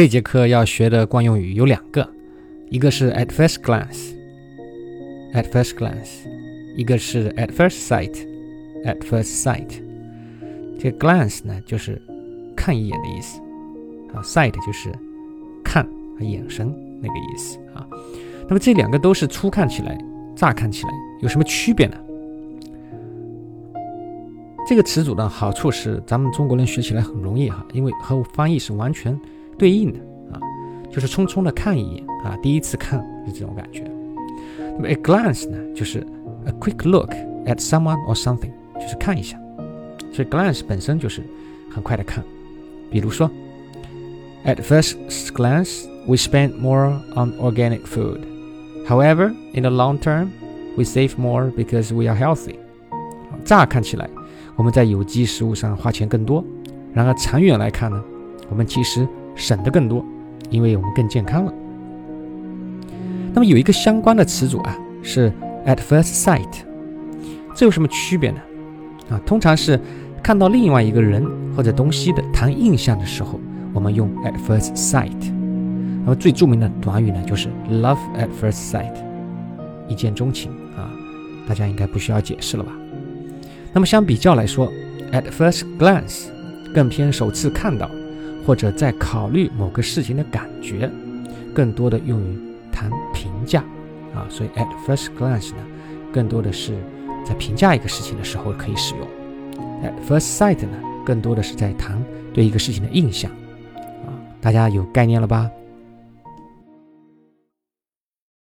这节课要学的惯用语有两个，一个是 at first glance，at first glance，一个是 at first sight，at first sight。这个 glance 呢，就是看一眼的意思啊，sight 就是看和眼神那个意思啊。那么这两个都是初看起来、乍看起来有什么区别呢？这个词组的好处是咱们中国人学起来很容易哈，因为和翻译是完全。对应的啊，就是匆匆的看一眼啊，第一次看是这种感觉。那么 a glance 呢，就是 a quick look at someone or something，就是看一下。所以 glance 本身就是很快的看。比如说，at first glance we spend more on organic food. However, in the long term, we save more because we are healthy. 乍看起来，我们在有机食物上花钱更多，然而长远来看呢，我们其实省的更多，因为我们更健康了。那么有一个相关的词组啊，是 at first sight，这有什么区别呢？啊，通常是看到另外一个人或者东西的谈印象的时候，我们用 at first sight。那么最著名的短语呢，就是 love at first sight，一见钟情啊，大家应该不需要解释了吧？那么相比较来说，at first glance 更偏首次看到。或者在考虑某个事情的感觉，更多的用于谈评价啊，所以 at first glance 呢，更多的是在评价一个事情的时候可以使用。at first sight 呢，更多的是在谈对一个事情的印象啊，大家有概念了吧？